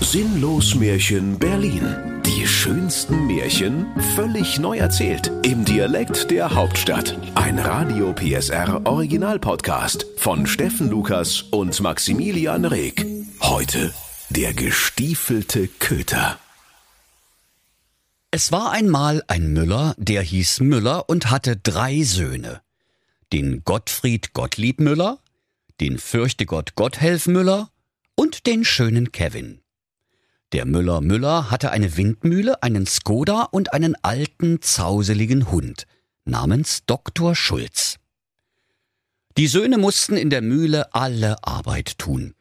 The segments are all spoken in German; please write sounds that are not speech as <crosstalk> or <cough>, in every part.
Sinnlos Märchen Berlin. Die schönsten Märchen völlig neu erzählt. Im Dialekt der Hauptstadt. Ein Radio PSR Original Podcast von Steffen Lukas und Maximilian Reg. Heute der gestiefelte Köter. Es war einmal ein Müller, der hieß Müller und hatte drei Söhne. Den Gottfried Gottlieb Müller, den Fürchtegott Gotthelf Müller und den schönen Kevin. Der Müller Müller hatte eine Windmühle, einen Skoda und einen alten, zauseligen Hund namens Dr. Schulz. Die Söhne mussten in der Mühle alle Arbeit tun.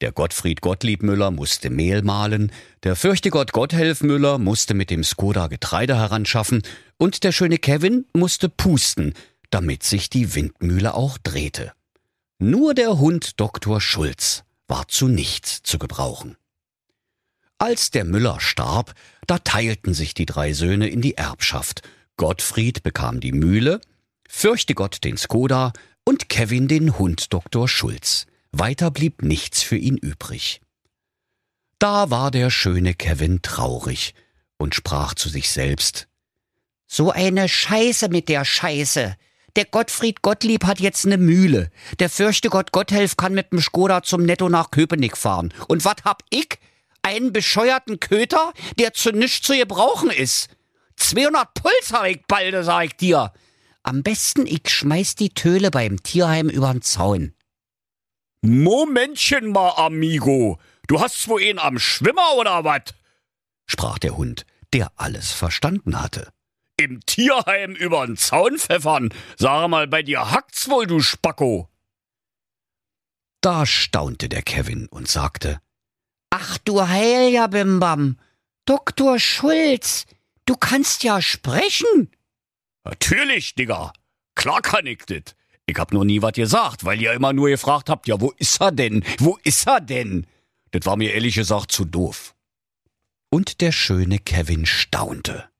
Der Gottfried Gottlieb Müller musste Mehl mahlen, der Fürchtegott Gotthelf Müller musste mit dem Skoda Getreide heranschaffen und der schöne Kevin musste pusten, damit sich die Windmühle auch drehte. Nur der Hund Dr. Schulz war zu nichts zu gebrauchen. Als der Müller starb, da teilten sich die drei Söhne in die Erbschaft. Gottfried bekam die Mühle, Fürchtegott den Skoda und Kevin den Hund Dr. Schulz. Weiter blieb nichts für ihn übrig. Da war der schöne Kevin traurig und sprach zu sich selbst So eine Scheiße mit der Scheiße. Der Gottfried Gottlieb hat jetzt ne Mühle. Der Fürchtegott Gotthelf kann mit dem Skoda zum Netto nach Köpenick fahren. Und wat hab ich? Einen bescheuerten Köter, der zu nichts zu gebrauchen ist. 200 Puls hab ich balde, sag ich dir. Am besten ich schmeiß die Töle beim Tierheim übern Zaun. Momentchen mal, Amigo. Du hast wohl ihn am Schwimmer oder wat? sprach der Hund, der alles verstanden hatte. Im Tierheim übern Zaun pfeffern. Sag mal, bei dir hackt's wohl, du Spacko. Da staunte der Kevin und sagte, Ach du heiliger Bimbam, Doktor Schulz, du kannst ja sprechen. Natürlich, Digga. Klar kann ich dit. Ich hab nur nie wat gesagt, weil ihr immer nur gefragt habt, ja, wo ist er denn? Wo ist er denn? Das war mir ehrlich gesagt zu doof. Und der schöne Kevin staunte.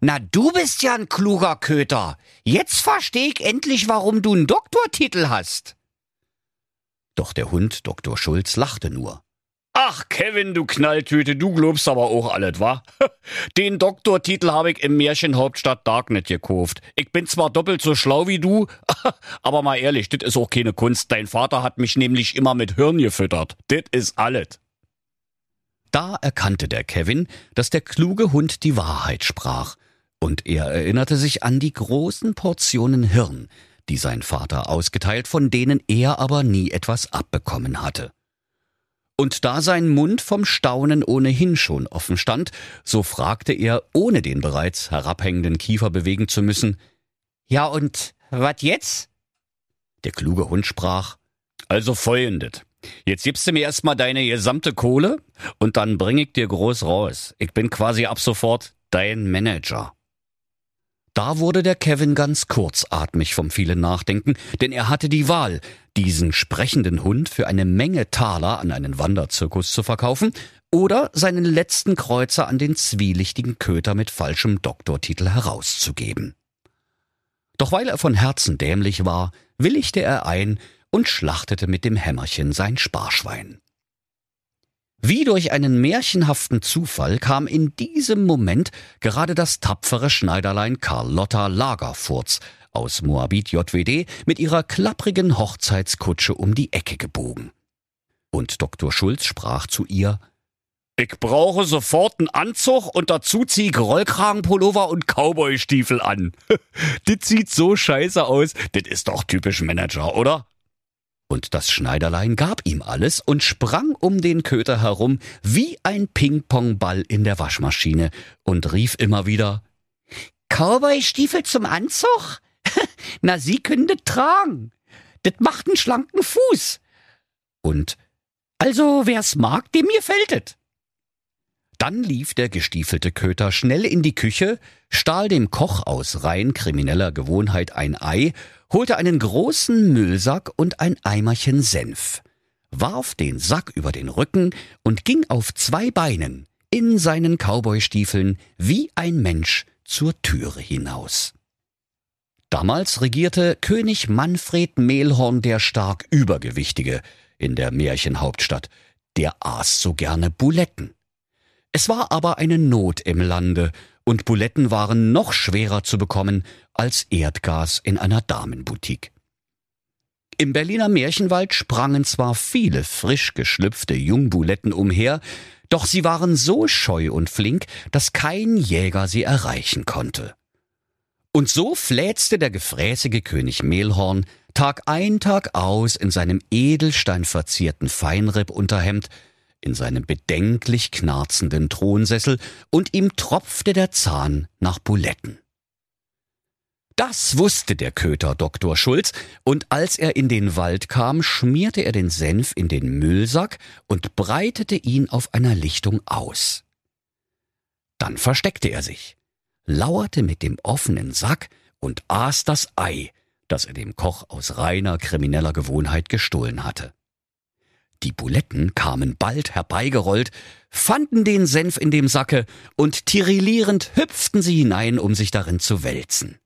Na, du bist ja ein kluger Köter. Jetzt versteh ich endlich, warum du einen Doktortitel hast. Doch der Hund Dr. Schulz lachte nur. Ach, Kevin, du Knalltüte, du globst aber auch alles, wa? <laughs> Den Doktortitel habe ich im Märchenhauptstadt Darknet gekauft. Ich bin zwar doppelt so schlau wie du, <laughs> aber mal ehrlich, das ist auch keine Kunst. Dein Vater hat mich nämlich immer mit Hirn gefüttert. Das ist alles. Da erkannte der Kevin, dass der kluge Hund die Wahrheit sprach, und er erinnerte sich an die großen Portionen Hirn, die sein Vater ausgeteilt, von denen er aber nie etwas abbekommen hatte. Und da sein Mund vom Staunen ohnehin schon offen stand, so fragte er, ohne den bereits herabhängenden Kiefer bewegen zu müssen, Ja und wat jetzt? Der kluge Hund sprach, Also folgendes. Jetzt gibst du mir erstmal deine gesamte Kohle und dann bring ich dir groß raus. Ich bin quasi ab sofort dein Manager. Da wurde der Kevin ganz kurzatmig vom vielen Nachdenken, denn er hatte die Wahl, diesen sprechenden Hund für eine Menge Taler an einen Wanderzirkus zu verkaufen oder seinen letzten Kreuzer an den zwielichtigen Köter mit falschem Doktortitel herauszugeben. Doch weil er von Herzen dämlich war, willigte er ein und schlachtete mit dem Hämmerchen sein Sparschwein. Wie durch einen märchenhaften Zufall kam in diesem Moment gerade das tapfere Schneiderlein Carlotta Lagerfurz aus Moabit JWD mit ihrer klapprigen Hochzeitskutsche um die Ecke gebogen. Und Dr. Schulz sprach zu ihr, ich brauche sofort einen Anzug und dazu zieh ich Rollkragenpullover und Cowboystiefel an. <laughs> das sieht so scheiße aus. Das ist doch typisch Manager, oder? Und das Schneiderlein gab ihm alles und sprang um den Köter herum wie ein Ping-Pong-Ball in der Waschmaschine und rief immer wieder Cowboy-Stiefel zum Anzug? <laughs> Na, Sie können das tragen. Das macht einen schlanken Fuß. Und also, wer's mag, dem gefällt es. Dann lief der gestiefelte Köter schnell in die Küche, stahl dem Koch aus rein krimineller Gewohnheit ein Ei, holte einen großen Müllsack und ein Eimerchen Senf, warf den Sack über den Rücken und ging auf zwei Beinen in seinen Cowboystiefeln wie ein Mensch zur Türe hinaus. Damals regierte König Manfred Mehlhorn der stark Übergewichtige in der Märchenhauptstadt, der aß so gerne Buletten. Es war aber eine Not im Lande, und Buletten waren noch schwerer zu bekommen als Erdgas in einer Damenboutique. Im Berliner Märchenwald sprangen zwar viele frisch geschlüpfte Jungbuletten umher, doch sie waren so scheu und flink, dass kein Jäger sie erreichen konnte. Und so fläzte der gefräßige König Mehlhorn Tag ein, Tag aus in seinem edelsteinverzierten Feinrippunterhemd, in seinem bedenklich knarzenden Thronsessel, und ihm tropfte der Zahn nach Buletten. Das wusste der Köter Dr. Schulz, und als er in den Wald kam, schmierte er den Senf in den Müllsack und breitete ihn auf einer Lichtung aus. Dann versteckte er sich lauerte mit dem offenen Sack und aß das Ei, das er dem Koch aus reiner krimineller Gewohnheit gestohlen hatte. Die Buletten kamen bald herbeigerollt, fanden den Senf in dem Sacke und tirillierend hüpften sie hinein, um sich darin zu wälzen.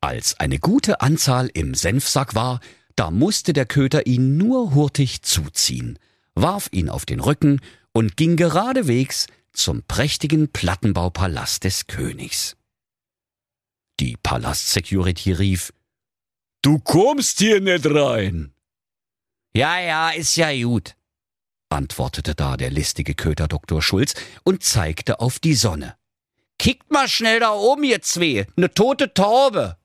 Als eine gute Anzahl im Senfsack war, da musste der Köter ihn nur hurtig zuziehen, warf ihn auf den Rücken und ging geradewegs zum prächtigen Plattenbaupalast des Königs. Die Palastsecurity rief, Du kommst hier nicht rein. Ja, ja, ist ja gut, antwortete da der listige Köter Dr. Schulz und zeigte auf die Sonne. Kickt mal schnell da oben, ihr zwei, ne tote Taube.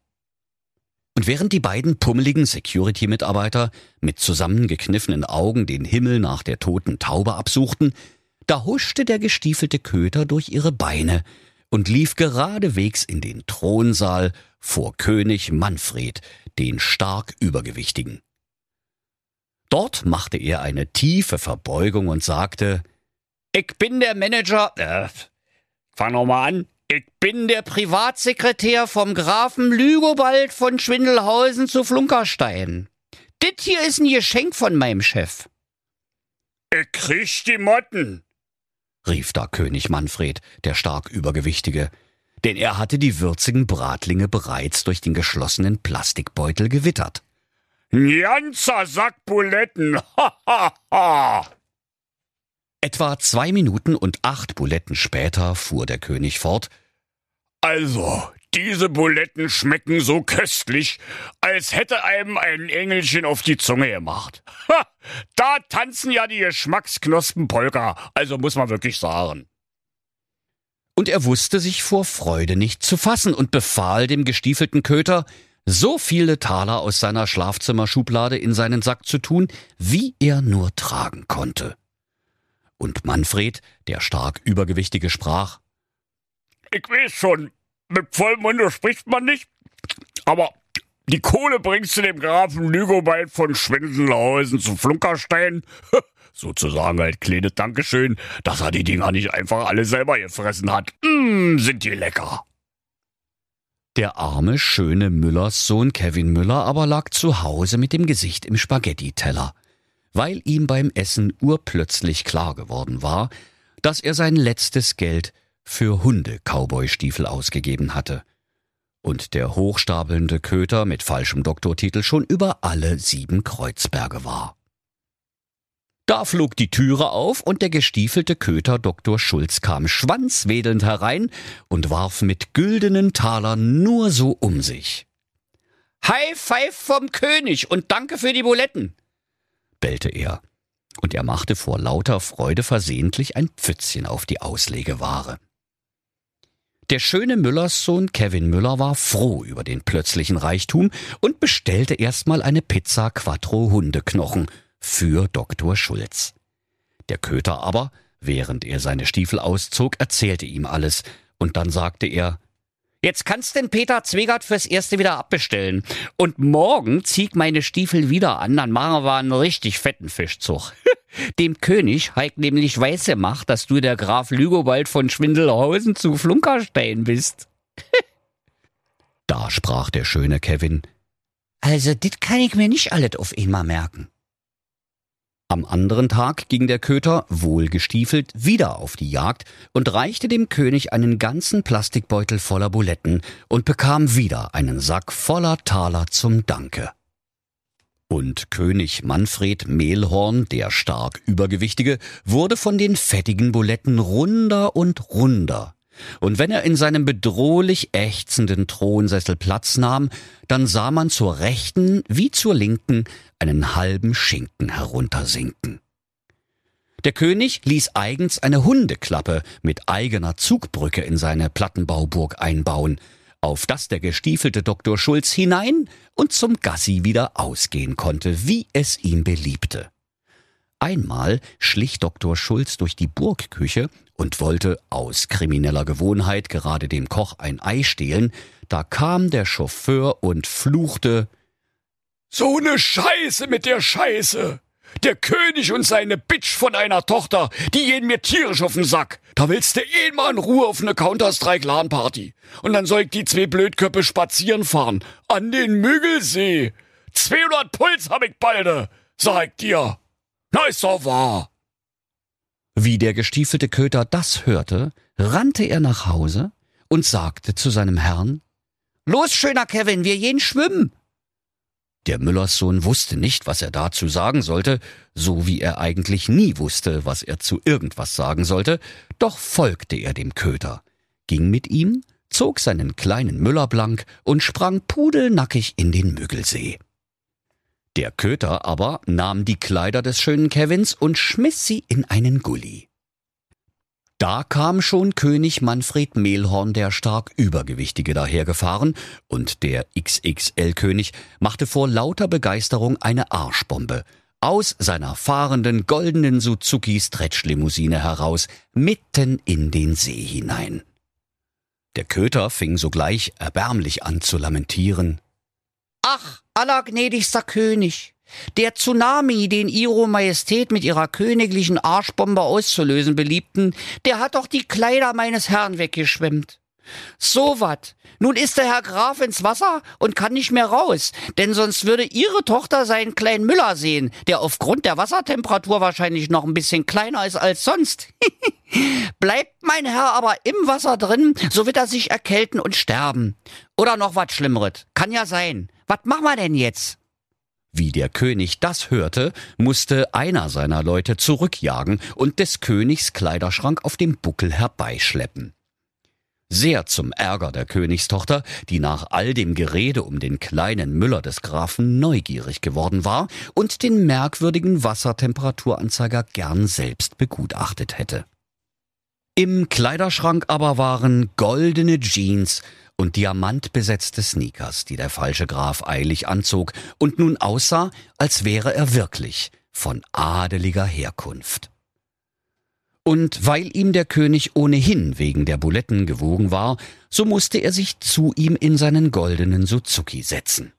Und während die beiden pummeligen Security-Mitarbeiter mit zusammengekniffenen Augen den Himmel nach der toten Taube absuchten, da huschte der gestiefelte Köter durch ihre Beine und lief geradewegs in den Thronsaal vor König Manfred, den stark Übergewichtigen. Dort machte er eine tiefe Verbeugung und sagte, Ich bin der Manager, äh, fang noch mal an, ich bin der Privatsekretär vom Grafen Lügobald von Schwindelhausen zu Flunkerstein. Dit hier ist ein Geschenk von meinem Chef. Ich krieg die Motten, rief da König Manfred, der stark Übergewichtige, denn er hatte die würzigen Bratlinge bereits durch den geschlossenen Plastikbeutel gewittert. Ein ganzer Sack Buletten, <laughs> ha, ha, ha. Etwa zwei Minuten und acht Buletten später fuhr der König fort. Also, diese Buletten schmecken so köstlich, als hätte einem ein Engelchen auf die Zunge gemacht. <laughs> Ha, da tanzen ja die Geschmacksknospen Polka, also muss man wirklich sagen. Und er wusste sich vor Freude nicht zu fassen und befahl dem gestiefelten Köter, so viele Taler aus seiner Schlafzimmerschublade in seinen Sack zu tun, wie er nur tragen konnte. Und Manfred, der stark Übergewichtige, sprach, Ich weiß schon, mit vollem Munde spricht man nicht, aber die Kohle bringst du dem Grafen Lügobald von Schwindelhausen zu Flunkerstein. <laughs> Sozusagen halt kleines Dankeschön, dass er die Dinger nicht einfach alle selber gefressen hat. Mmm, sind die lecker. Der arme, schöne Müllers Sohn Kevin Müller aber lag zu Hause mit dem Gesicht im Spaghetti-Teller, weil ihm beim Essen urplötzlich klar geworden war, dass er sein letztes Geld für Hunde-Cowboy-Stiefel ausgegeben hatte. Und der hochstapelnde Köter mit falschem Doktortitel schon über alle sieben Kreuzberge war. Da flog die Türe auf und der gestiefelte Köter Dr. Schulz kam schwanzwedelnd herein und warf mit güldenen Talern nur so um sich. High Five vom König und danke für die Buletten, bellte er, und er machte vor lauter Freude versehentlich ein Pfützchen auf die Auslegeware. Der schöne Müllerssohn Kevin Müller war froh über den plötzlichen Reichtum und bestellte erstmal eine Pizza Quattro Hundeknochen für Dr. Schulz. Der Köter aber, während er seine Stiefel auszog, erzählte ihm alles, und dann sagte er, Jetzt kannst denn Peter Zwegert fürs Erste wieder abbestellen. Und morgen zieh meine Stiefel wieder an, dann machen wir einen richtig fetten Fischzug. <laughs> Dem König heik nämlich weiß gemacht, dass du der Graf Lügobald von Schwindelhausen zu Flunkerstein bist. <laughs> da sprach der schöne Kevin. Also, dit kann ich mir nicht alles auf einmal merken. Am anderen Tag ging der Köter, wohlgestiefelt, wieder auf die Jagd und reichte dem König einen ganzen Plastikbeutel voller Buletten und bekam wieder einen Sack voller Taler zum Danke. Und König Manfred Mehlhorn, der stark Übergewichtige, wurde von den fettigen Buletten runder und runder. Und wenn er in seinem bedrohlich ächzenden Thronsessel Platz nahm, dann sah man zur rechten wie zur linken einen halben Schinken heruntersinken. Der König ließ eigens eine Hundeklappe mit eigener Zugbrücke in seine Plattenbauburg einbauen, auf das der gestiefelte Dr. Schulz hinein und zum Gassi wieder ausgehen konnte, wie es ihm beliebte. Einmal schlich Dr. Schulz durch die Burgküche und wollte aus krimineller Gewohnheit gerade dem Koch ein Ei stehlen, da kam der Chauffeur und fluchte So ne Scheiße mit der Scheiße. Der König und seine Bitch von einer Tochter, die gehen mir tierisch auf den Sack. Da willst du eh mal in Ruhe auf ne Counter-Strike-LAN-Party. Und dann soll ich die zwei Blödköppe spazieren fahren. An den Müggelsee. 200 Puls hab ich balde, sag ich dir. Na, ist doch wahr. Wie der gestiefelte Köter das hörte, rannte er nach Hause und sagte zu seinem Herrn, Los, schöner Kevin, wir gehen schwimmen. Der Müllerssohn wusste nicht, was er dazu sagen sollte, so wie er eigentlich nie wusste, was er zu irgendwas sagen sollte, doch folgte er dem Köter, ging mit ihm, zog seinen kleinen Müller blank und sprang pudelnackig in den Müggelsee. Der Köter aber nahm die Kleider des schönen Kevins und schmiss sie in einen Gully. Da kam schon König Manfred Mehlhorn der stark Übergewichtige dahergefahren, und der XXL-König machte vor lauter Begeisterung eine Arschbombe aus seiner fahrenden goldenen Suzuki Stretch-Limousine heraus, mitten in den See hinein. Der Köter fing sogleich erbärmlich an zu lamentieren. Ach, allergnädigster König, der Tsunami, den Ihre Majestät mit ihrer königlichen Arschbombe auszulösen beliebten, der hat doch die Kleider meines Herrn weggeschwemmt. So wat. Nun ist der Herr Graf ins Wasser und kann nicht mehr raus, denn sonst würde Ihre Tochter seinen kleinen Müller sehen, der aufgrund der Wassertemperatur wahrscheinlich noch ein bisschen kleiner ist als sonst. <laughs> Bleibt mein Herr aber im Wasser drin, so wird er sich erkälten und sterben. Oder noch was Schlimmeres. Kann ja sein. Was machen wir denn jetzt? Wie der König das hörte, musste einer seiner Leute zurückjagen und des Königs Kleiderschrank auf dem Buckel herbeischleppen. Sehr zum Ärger der Königstochter, die nach all dem Gerede um den kleinen Müller des Grafen neugierig geworden war und den merkwürdigen Wassertemperaturanzeiger gern selbst begutachtet hätte. Im Kleiderschrank aber waren goldene Jeans und diamantbesetzte Sneakers, die der falsche Graf eilig anzog und nun aussah, als wäre er wirklich von adeliger Herkunft. Und weil ihm der König ohnehin wegen der Buletten gewogen war, so musste er sich zu ihm in seinen goldenen Suzuki setzen.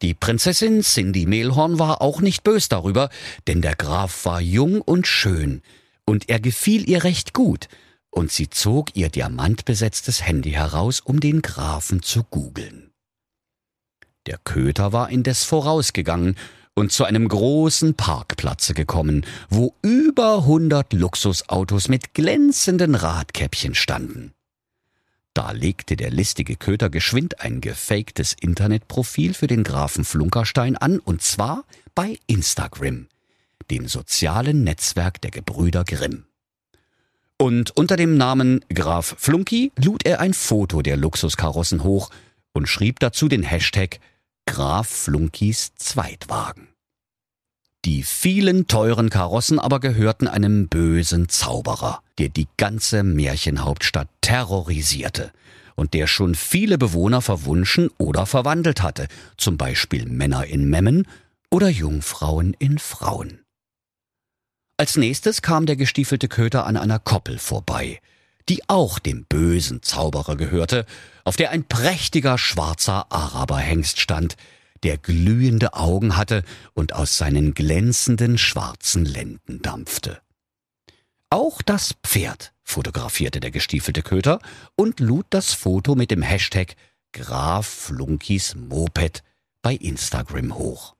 Die Prinzessin Cindy Mehlhorn war auch nicht bös darüber, denn der Graf war jung und schön, und er gefiel ihr recht gut, und sie zog ihr diamantbesetztes Handy heraus, um den Grafen zu googeln. Der Köter war indes vorausgegangen und zu einem großen Parkplatze gekommen, wo über hundert Luxusautos mit glänzenden Radkäppchen standen. Da legte der listige Köter geschwind ein gefaktes Internetprofil für den Grafen Flunkerstein an, und zwar bei Instagram, dem sozialen Netzwerk der Gebrüder Grimm. Und unter dem Namen Graf Flunky lud er ein Foto der Luxuskarossen hoch und schrieb dazu den Hashtag Graf Flunkys Zweitwagen. Die vielen teuren Karossen aber gehörten einem bösen Zauberer, der die ganze Märchenhauptstadt terrorisierte und der schon viele Bewohner verwunschen oder verwandelt hatte, zum Beispiel Männer in Memmen oder Jungfrauen in Frauen. Als nächstes kam der gestiefelte Köter an einer Koppel vorbei, die auch dem bösen Zauberer gehörte, auf der ein prächtiger schwarzer Araberhengst stand, der glühende Augen hatte und aus seinen glänzenden schwarzen Lenden dampfte. Auch das Pferd fotografierte der gestiefelte Köter und lud das Foto mit dem Hashtag Graf Flunkys Moped bei Instagram hoch.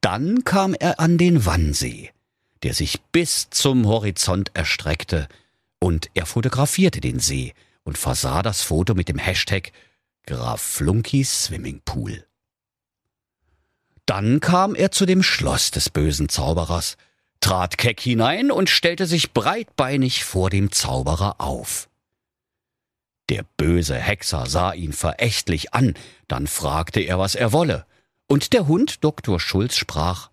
Dann kam er an den Wannsee, der sich bis zum Horizont erstreckte, und er fotografierte den See und versah das Foto mit dem Hashtag Graf Flunkys Swimmingpool. Dann kam er zu dem Schloss des bösen Zauberers, trat keck hinein und stellte sich breitbeinig vor dem Zauberer auf. Der böse Hexer sah ihn verächtlich an, dann fragte er, was er wolle, und der Hund Dr. Schulz sprach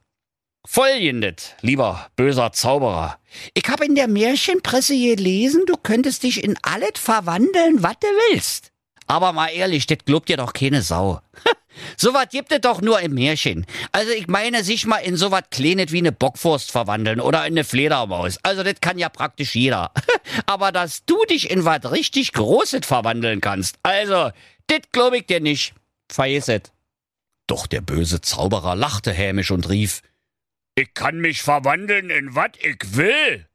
Folgendes, lieber böser Zauberer. Ich hab in der Märchenpresse gelesen, du könntest dich in alles verwandeln, was du willst. Aber mal ehrlich, das glaubt dir doch keine Sau. <laughs> so was gibt es doch nur im Märchen. Also ich meine, sich mal in so was Kleines wie eine Bockwurst verwandeln oder in eine Fledermaus. Also das kann ja praktisch jeder. <laughs> Aber dass du dich in was richtig Großes verwandeln kannst, also, das glaub ich dir nicht. Vergiss. Doch der böse Zauberer lachte hämisch und rief, ich kann mich verwandeln in was ich will.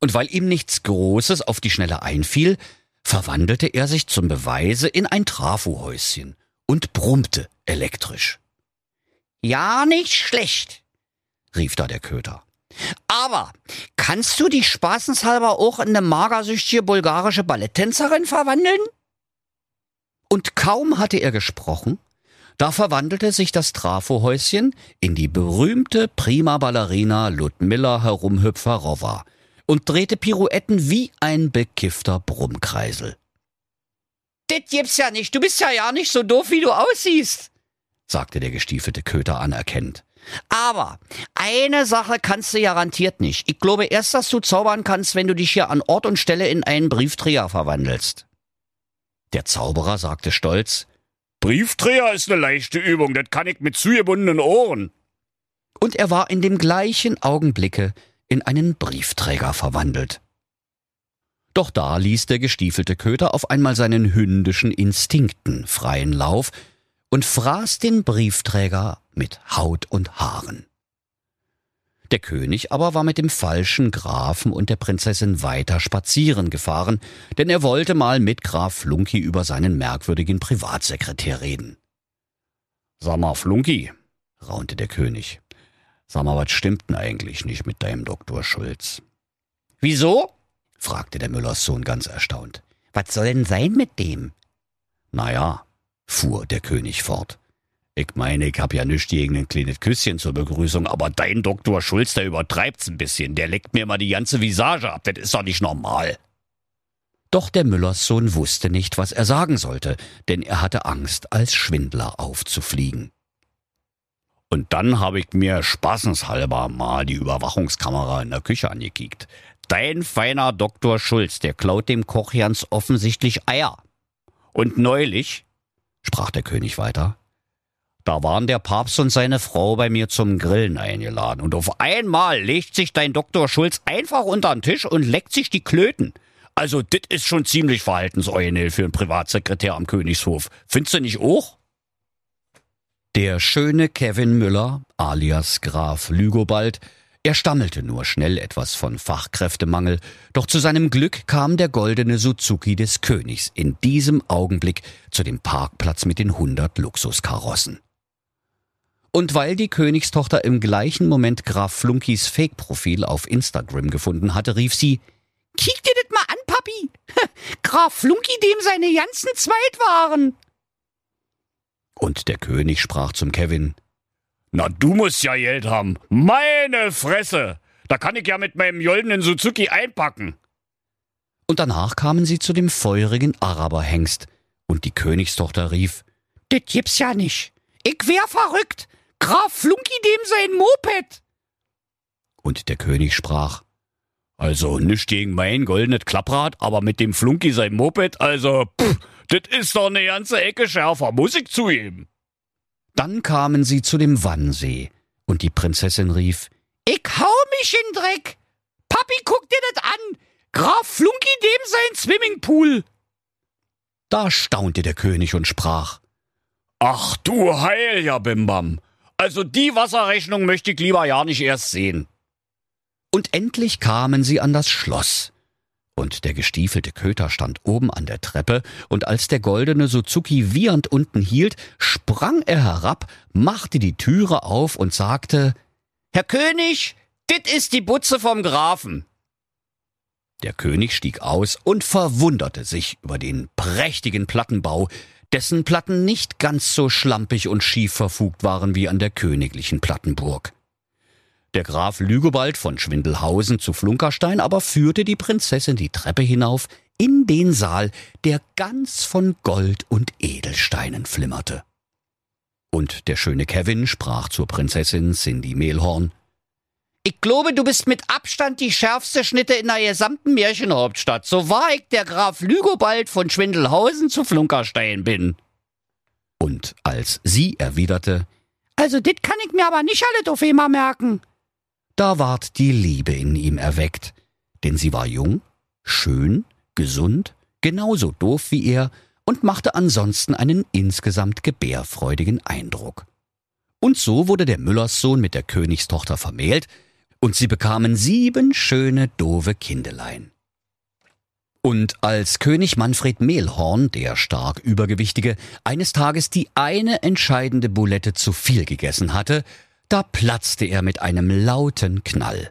Und weil ihm nichts Großes auf die Schnelle einfiel, verwandelte er sich zum Beweise in ein Trafohäuschen und brummte elektrisch. Ja, nicht schlecht, rief da der Köter. Aber kannst du dich spaßenshalber auch in eine magersüchtige bulgarische Balletttänzerin verwandeln? Und kaum hatte er gesprochen, da verwandelte sich das Trafohäuschen in die berühmte Prima Ballerina Ludmilla Herumhüpferowa und drehte Pirouetten wie ein bekiffter Brummkreisel. Das gibt's ja nicht, du bist ja ja nicht so doof, wie du aussiehst, sagte der gestiefelte Köter anerkennend. Aber eine Sache kannst du garantiert nicht. Ich glaube erst, dass du zaubern kannst, wenn du dich hier an Ort und Stelle in einen Briefträger verwandelst. Der Zauberer sagte stolz, Briefträger ist eine leichte Übung, das kann ich mit zugebundenen Ohren. Und er war in dem gleichen Augenblicke in einen Briefträger verwandelt. Doch da ließ der gestiefelte Köter auf einmal seinen hündischen Instinkten freien Lauf und fraß den Briefträger mit Haut und Haaren. Der König aber war mit dem falschen Grafen und der Prinzessin weiter spazieren gefahren, denn er wollte mal mit Graf Flunky über seinen merkwürdigen Privatsekretär reden. Sag mal, Flunky, raunte der König. Sag mal, was stimmt denn eigentlich nicht mit deinem Doktor Schulz? Wieso? fragte der Müllers Sohn ganz erstaunt. Was soll denn sein mit dem? Na ja, fuhr der König fort. Ich meine, ich hab ja nichts gegen ein kleines Küsschen zur Begrüßung, aber dein Doktor Schulz, der übertreibt's ein bisschen. Der leckt mir mal die ganze Visage ab. Das ist doch nicht normal. Doch der Müllers Sohn wusste nicht, was er sagen sollte, denn er hatte Angst, als Schwindler aufzufliegen. Und dann habe ich mir spaßenshalber mal die Überwachungskamera in der Küche angekickt. Dein feiner Doktor Schulz, der klaut dem Koch ganz offensichtlich Eier. Und neulich, sprach der König weiter, da waren der Papst und seine Frau bei mir zum Grillen eingeladen. Und auf einmal legt sich dein Doktor Schulz einfach unter den Tisch und leckt sich die Klöten. Also, das ist schon ziemlich verhaltensoriginell für einen Privatsekretär am Königshof. Findest du nicht auch? Der schöne Kevin Müller, alias Graf Lügobald, er stammelte nur schnell etwas von Fachkräftemangel, doch zu seinem Glück kam der goldene Suzuki des Königs in diesem Augenblick zu dem Parkplatz mit den hundert Luxuskarossen. Und weil die Königstochter im gleichen Moment Graf Flunkys Fake-Profil auf Instagram gefunden hatte, rief sie, Kick dir das mal an, Papi! <laughs> Graf Flunky, dem seine ganzen Zweit waren! Und der König sprach zum Kevin, Na, du musst ja Geld haben. Meine Fresse! Da kann ich ja mit meinem goldenen Suzuki einpacken. Und danach kamen sie zu dem feurigen Araberhengst, und die Königstochter rief, Das gibt's ja nicht. Ich wär verrückt. Graf Flunky dem sein Moped. Und der König sprach, also nicht gegen mein goldenes Klapprad, aber mit dem Flunky sein Moped, also, pff, das ist doch eine ganze Ecke schärfer, muss ich zugeben. Dann kamen sie zu dem Wannsee, und die Prinzessin rief, Ich hau mich in Dreck. Papi, guck dir das an. Graf Flunky dem sein Swimmingpool. Da staunte der König und sprach, Ach du Heil, ja Bimbam. Also die Wasserrechnung möchte ich lieber ja nicht erst sehen. Und endlich kamen sie an das Schloss. Und der gestiefelte Köter stand oben an der Treppe, und als der goldene Suzuki wiehernd unten hielt, sprang er herab, machte die Türe auf und sagte, Herr König, dit ist die Butze vom Grafen. Der König stieg aus und verwunderte sich über den prächtigen Plattenbau, dessen Platten nicht ganz so schlampig und schief verfugt waren wie an der königlichen Plattenburg. Der Graf Lügobald von Schwindelhausen zu Flunkerstein aber führte die Prinzessin die Treppe hinauf in den Saal, der ganz von Gold und Edelsteinen flimmerte. Und der schöne Kevin sprach zur Prinzessin Cindy Mehlhorn. Ich glaube, du bist mit Abstand die schärfste Schnitte in der gesamten Märchenhauptstadt, so wahr ich der Graf Lügobald von Schwindelhausen zu Flunkerstein bin. Und als sie erwiderte, Also, dit kann ich mir aber nicht alle auf einmal merken. Da ward die Liebe in ihm erweckt, denn sie war jung, schön, gesund, genauso doof wie er und machte ansonsten einen insgesamt gebärfreudigen Eindruck. Und so wurde der Müllerssohn mit der Königstochter vermählt, und sie bekamen sieben schöne, doofe Kindelein. Und als König Manfred Mehlhorn, der stark Übergewichtige, eines Tages die eine entscheidende Boulette zu viel gegessen hatte, da platzte er mit einem lauten Knall.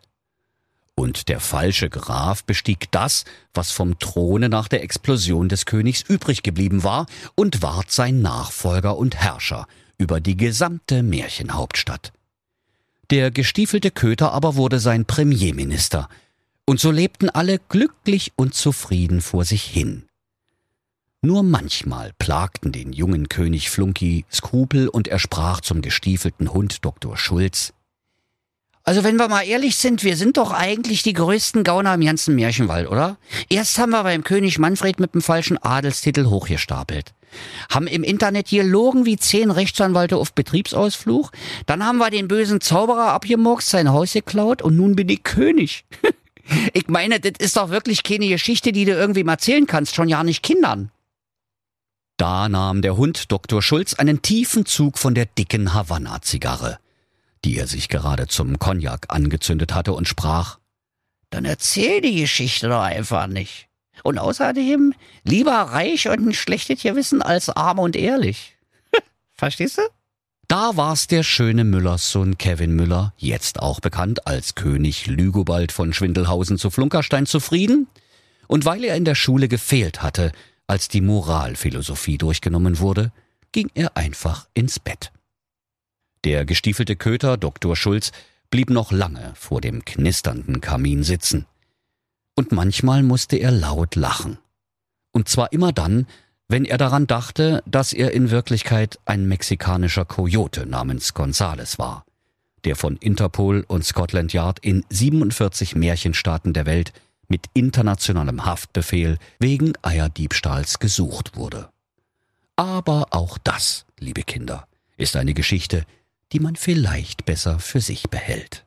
Und der falsche Graf bestieg das, was vom Throne nach der Explosion des Königs übrig geblieben war, und ward sein Nachfolger und Herrscher über die gesamte Märchenhauptstadt. Der gestiefelte Köter aber wurde sein Premierminister, und so lebten alle glücklich und zufrieden vor sich hin. Nur manchmal plagten den jungen König Flunky Skrupel und er sprach zum gestiefelten Hund Dr. Schulz. Also wenn wir mal ehrlich sind, wir sind doch eigentlich die größten Gauner im ganzen Märchenwald, oder? Erst haben wir beim König Manfred mit dem falschen Adelstitel hochgestapelt. Haben im Internet hier logen wie zehn Rechtsanwälte auf Betriebsausflug. Dann haben wir den bösen Zauberer abgemurkst, sein Haus geklaut und nun bin ich König. <laughs> ich meine, das ist doch wirklich keine Geschichte, die du irgendwie erzählen kannst, schon ja nicht Kindern. Da nahm der Hund Dr. Schulz einen tiefen Zug von der dicken Havanna-Zigarre, die er sich gerade zum Cognac angezündet hatte und sprach, Dann erzähl die Geschichte doch einfach nicht. Und außerdem lieber reich und ein schlechtes Gewissen als arm und ehrlich. <laughs> Verstehst du? Da war's der schöne Müllerssohn Kevin Müller, jetzt auch bekannt als König Lügobald von Schwindelhausen zu Flunkerstein zufrieden, und weil er in der Schule gefehlt hatte, als die Moralphilosophie durchgenommen wurde, ging er einfach ins Bett. Der gestiefelte Köter Dr. Schulz blieb noch lange vor dem knisternden Kamin sitzen. Und manchmal musste er laut lachen. Und zwar immer dann, wenn er daran dachte, dass er in Wirklichkeit ein mexikanischer Coyote namens Gonzales war, der von Interpol und Scotland Yard in 47 Märchenstaaten der Welt mit internationalem Haftbefehl wegen Eierdiebstahls gesucht wurde. Aber auch das, liebe Kinder, ist eine Geschichte, die man vielleicht besser für sich behält.